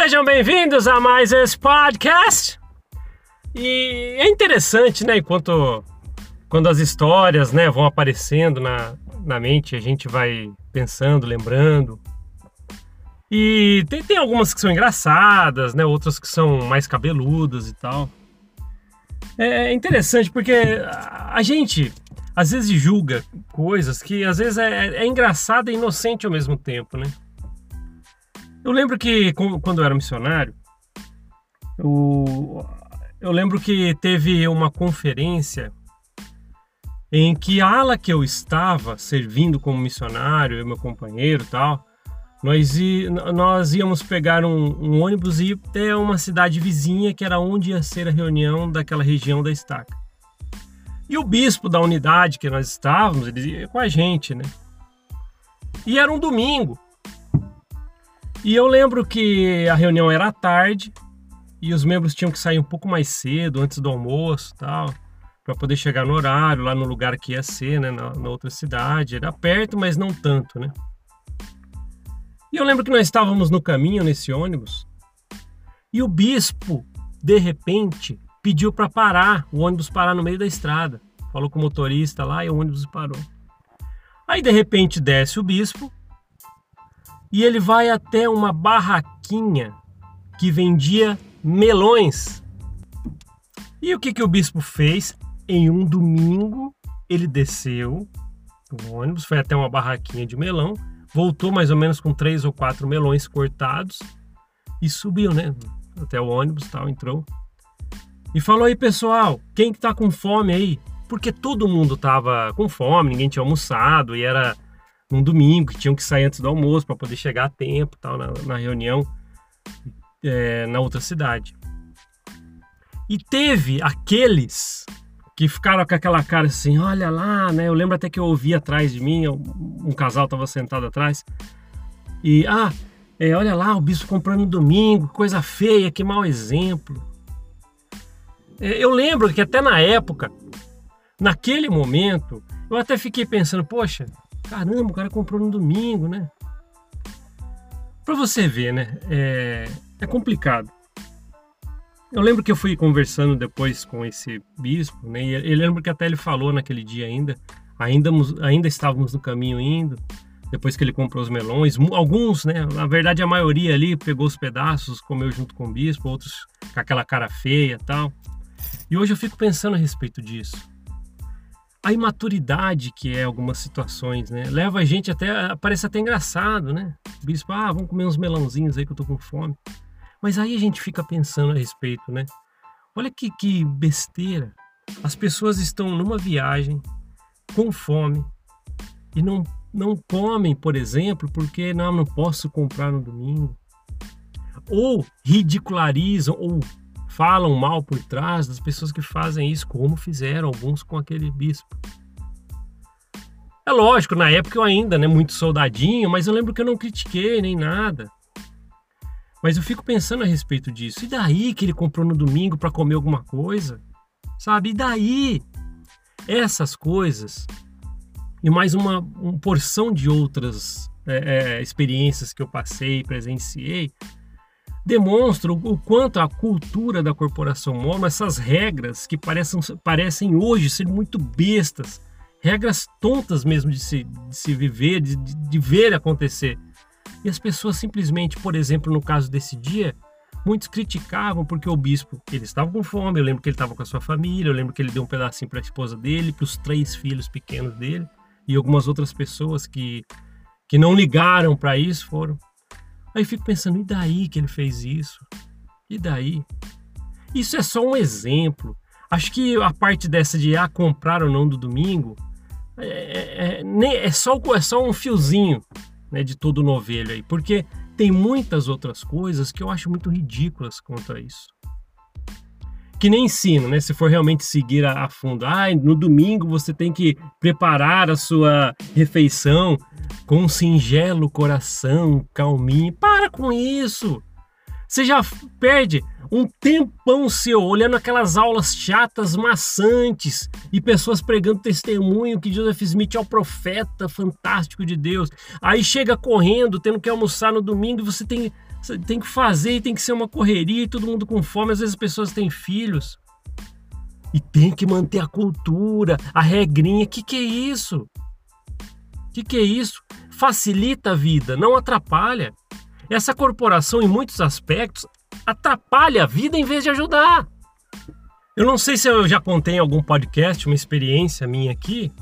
Sejam bem-vindos a mais esse podcast. E é interessante, né? Enquanto quando as histórias, né, vão aparecendo na, na mente, a gente vai pensando, lembrando. E tem, tem algumas que são engraçadas, né? Outras que são mais cabeludas e tal. É interessante porque a gente às vezes julga coisas que às vezes é, é engraçada e inocente ao mesmo tempo, né? Eu lembro que quando eu era missionário, eu, eu lembro que teve uma conferência em que a ala que eu estava servindo como missionário, eu meu companheiro tal, nós, nós íamos pegar um, um, ônibus e ir até uma cidade vizinha que era onde ia ser a reunião daquela região da estaca. E o bispo da unidade que nós estávamos, ele ia com a gente, né? E era um domingo. E eu lembro que a reunião era à tarde e os membros tinham que sair um pouco mais cedo, antes do almoço tal, para poder chegar no horário, lá no lugar que ia ser, né, na, na outra cidade. Era perto, mas não tanto, né? E eu lembro que nós estávamos no caminho nesse ônibus e o bispo, de repente, pediu para parar, o ônibus parar no meio da estrada. Falou com o motorista lá e o ônibus parou. Aí de repente desce o bispo e ele vai até uma barraquinha que vendia melões. E o que, que o bispo fez? Em um domingo, ele desceu do ônibus, foi até uma barraquinha de melão, voltou mais ou menos com três ou quatro melões cortados e subiu, né? Até o ônibus tal, entrou. E falou aí, pessoal, quem que tá com fome aí? Porque todo mundo tava com fome, ninguém tinha almoçado e era num domingo, que tinham que sair antes do almoço para poder chegar a tempo tal, na, na reunião é, na outra cidade. E teve aqueles que ficaram com aquela cara assim, olha lá, né? Eu lembro até que eu ouvi atrás de mim, um casal estava sentado atrás, e ah, é, olha lá, o bispo comprando no domingo, coisa feia, que mau exemplo. É, eu lembro que até na época, naquele momento, eu até fiquei pensando, poxa, Caramba, o cara comprou no domingo, né? Para você ver, né? É, é complicado. Eu lembro que eu fui conversando depois com esse bispo, né? E eu lembro que até ele falou naquele dia ainda, ainda, ainda estávamos no caminho indo, depois que ele comprou os melões. Alguns, né? Na verdade, a maioria ali pegou os pedaços, comeu junto com o bispo, outros com aquela cara feia tal. E hoje eu fico pensando a respeito disso a imaturidade que é algumas situações, né? Leva a gente até, parece até engraçado, né? bispo, ah, vamos comer uns melãozinhos aí que eu tô com fome. Mas aí a gente fica pensando a respeito, né? Olha que, que besteira. As pessoas estão numa viagem com fome e não, não comem, por exemplo, porque não, não posso comprar no domingo. Ou ridicularizam ou falam mal por trás das pessoas que fazem isso, como fizeram alguns com aquele bispo. É lógico, na época eu ainda, né, muito soldadinho, mas eu lembro que eu não critiquei nem nada. Mas eu fico pensando a respeito disso. E daí que ele comprou no domingo para comer alguma coisa? Sabe? E daí? Essas coisas e mais uma, uma porção de outras é, é, experiências que eu passei, presenciei, demonstram o quanto a cultura da corporação móvel, essas regras que parecem, parecem hoje ser muito bestas, regras tontas mesmo de se, de se viver, de, de ver acontecer. E as pessoas simplesmente, por exemplo, no caso desse dia, muitos criticavam porque o bispo, ele estava com fome, eu lembro que ele estava com a sua família, eu lembro que ele deu um pedacinho para a esposa dele, para os três filhos pequenos dele, e algumas outras pessoas que, que não ligaram para isso foram. Aí fico pensando, e daí que ele fez isso? E daí? Isso é só um exemplo. Acho que a parte dessa de ah, comprar ou não do domingo é, é, é, é só, é só um fiozinho né, de todo novelho aí, porque tem muitas outras coisas que eu acho muito ridículas quanto a isso. Que nem ensino, né? Se for realmente seguir a, a fundo. Ah, no domingo você tem que preparar a sua refeição com um singelo coração, calminho. Para com isso! Você já perde um tempão seu olhando aquelas aulas chatas, maçantes e pessoas pregando testemunho que Joseph Smith é o profeta fantástico de Deus. Aí chega correndo, tendo que almoçar no domingo e você tem tem que fazer e tem que ser uma correria e todo mundo com fome. Às vezes as pessoas têm filhos. E tem que manter a cultura, a regrinha. Que que é isso? Que que é isso? Facilita a vida, não atrapalha. Essa corporação, em muitos aspectos, atrapalha a vida em vez de ajudar. Eu não sei se eu já contei em algum podcast uma experiência minha aqui,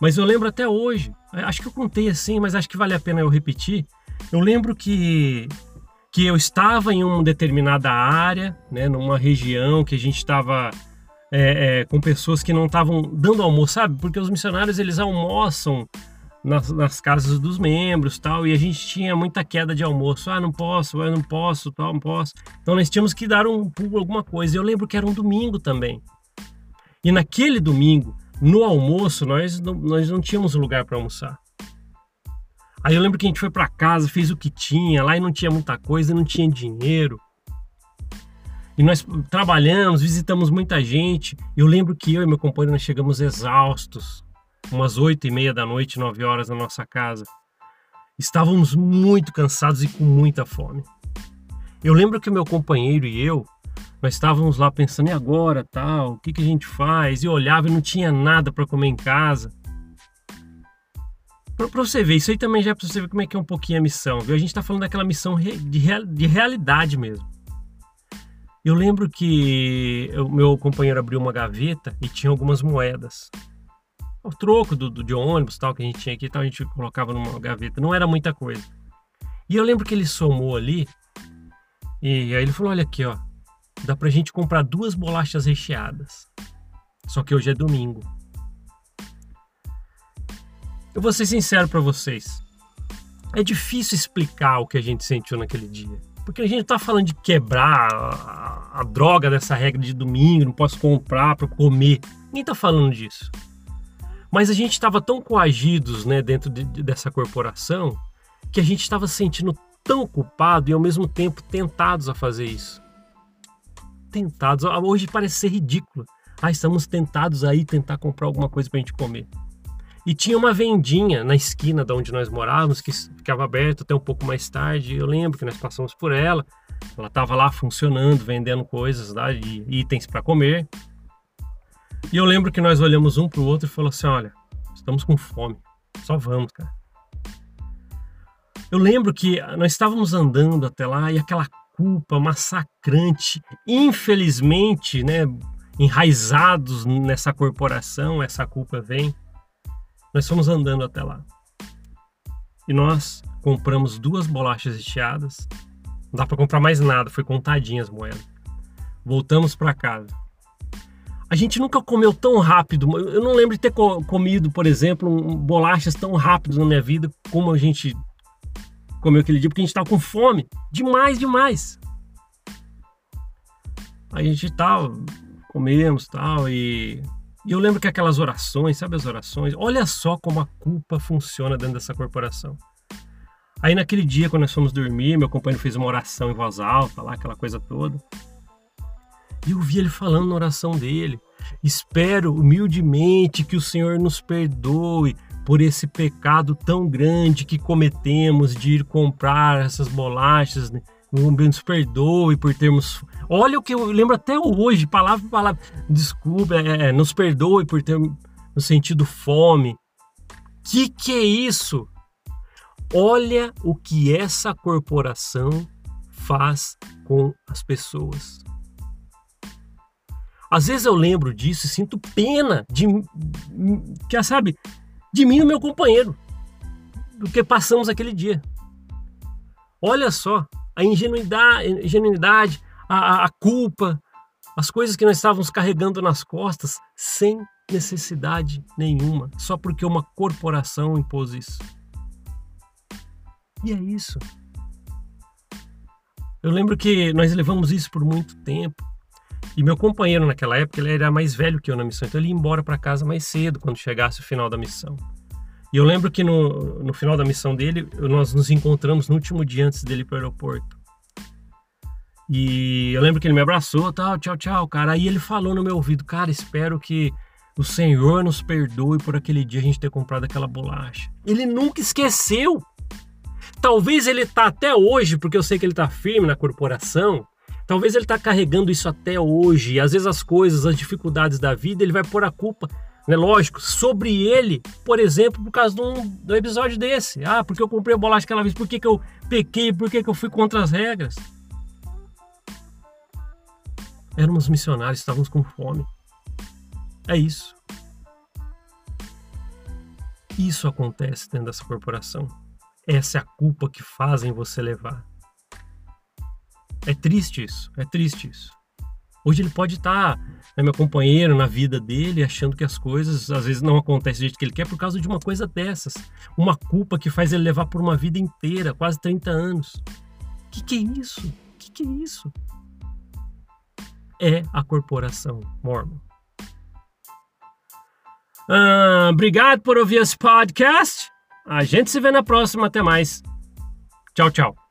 mas eu lembro até hoje. Acho que eu contei assim, mas acho que vale a pena eu repetir. Eu lembro que que eu estava em uma determinada área, né, numa região que a gente estava é, é, com pessoas que não estavam dando almoço, sabe? Porque os missionários eles almoçam nas, nas, casas dos membros tal, e a gente tinha muita queda de almoço. Ah, não posso, eu não posso, tal, não posso. Então nós tínhamos que dar um pulo, alguma coisa. Eu lembro que era um domingo também. E naquele domingo, no almoço, nós não, nós não tínhamos lugar para almoçar. Aí eu lembro que a gente foi para casa, fez o que tinha, lá e não tinha muita coisa, não tinha dinheiro. E nós trabalhamos, visitamos muita gente. Eu lembro que eu e meu companheiro nós chegamos exaustos, umas oito e meia da noite, nove horas na nossa casa. Estávamos muito cansados e com muita fome. Eu lembro que meu companheiro e eu, nós estávamos lá pensando, e agora, tal, o que, que a gente faz? E olhava e não tinha nada para comer em casa. Para você ver, isso aí também já é para você ver como é que é um pouquinho a missão, viu? A gente está falando daquela missão de, real, de realidade mesmo. Eu lembro que o meu companheiro abriu uma gaveta e tinha algumas moedas. O troco do, do de ônibus tal que a gente tinha aqui, tal, a gente colocava numa gaveta. Não era muita coisa. E eu lembro que ele somou ali e aí ele falou: Olha aqui, ó, dá pra gente comprar duas bolachas recheadas. Só que hoje é domingo. Eu vou ser sincero para vocês. É difícil explicar o que a gente sentiu naquele dia. Porque a gente tá falando de quebrar a, a droga dessa regra de domingo, não posso comprar para comer. Ninguém tá falando disso. Mas a gente estava tão coagidos né, dentro de, de, dessa corporação que a gente estava sentindo tão culpado e ao mesmo tempo tentados a fazer isso. Tentados. Hoje parece ser ridículo. Ah, estamos tentados aí tentar comprar alguma coisa para a gente comer. E tinha uma vendinha na esquina de onde nós morávamos que ficava aberta até um pouco mais tarde. Eu lembro que nós passamos por ela. Ela estava lá funcionando, vendendo coisas lá, de itens para comer. E eu lembro que nós olhamos um para o outro e falou assim: Olha, estamos com fome, só vamos, cara. Eu lembro que nós estávamos andando até lá e aquela culpa massacrante, infelizmente, né, enraizados nessa corporação, essa culpa vem. Nós fomos andando até lá. E nós compramos duas bolachas recheadas. Não dá para comprar mais nada, foi contadinhas as moedas. Voltamos para casa. A gente nunca comeu tão rápido. Eu não lembro de ter comido, por exemplo, um, bolachas tão rápido na minha vida como a gente comeu aquele dia, porque a gente estava com fome. Demais, demais. A gente tal, comemos tal, e e eu lembro que aquelas orações, sabe as orações? Olha só como a culpa funciona dentro dessa corporação. Aí naquele dia, quando nós fomos dormir, meu companheiro fez uma oração em voz alta, lá, aquela coisa toda. E eu vi ele falando na oração dele. Espero humildemente que o Senhor nos perdoe por esse pecado tão grande que cometemos de ir comprar essas bolachas né? nos perdoe por termos. Olha o que eu lembro até hoje, palavra por palavra. Desculpa, é, é, nos perdoe por ter no sentido fome. Que que é isso? Olha o que essa corporação faz com as pessoas. Às vezes eu lembro disso e sinto pena de, que sabe, de mim e meu companheiro, do que passamos aquele dia. Olha só, a ingenuidade, ingenuidade a, a culpa, as coisas que nós estávamos carregando nas costas sem necessidade nenhuma, só porque uma corporação impôs isso. E é isso. Eu lembro que nós levamos isso por muito tempo. E meu companheiro naquela época, ele era mais velho que eu na missão, então ele ia embora para casa mais cedo quando chegasse o final da missão. E eu lembro que no, no final da missão dele, nós nos encontramos no último dia antes dele ir para o aeroporto. E eu lembro que ele me abraçou, tal, tchau, tchau, cara. Aí ele falou no meu ouvido, cara, espero que o Senhor nos perdoe por aquele dia a gente ter comprado aquela bolacha. Ele nunca esqueceu. talvez ele tá até hoje, porque eu sei que ele tá firme na corporação, talvez ele tá carregando isso até hoje. Às vezes as coisas, as dificuldades da vida, ele vai pôr a culpa, né, lógico, sobre ele, por exemplo, por causa de um, de um episódio desse. Ah, porque eu comprei a bolacha aquela vez, por que, que eu pequei, por que, que eu fui contra as regras? Éramos missionários, estávamos com fome. É isso. Isso acontece dentro dessa corporação. Essa é a culpa que fazem você levar. É triste isso, é triste isso. Hoje ele pode estar, né, meu companheiro, na vida dele, achando que as coisas às vezes não acontecem do jeito que ele quer por causa de uma coisa dessas. Uma culpa que faz ele levar por uma vida inteira, quase 30 anos. O que, que é isso? O que, que é isso? É a corporação Mormon. Ah, obrigado por ouvir esse podcast. A gente se vê na próxima. Até mais. Tchau, tchau.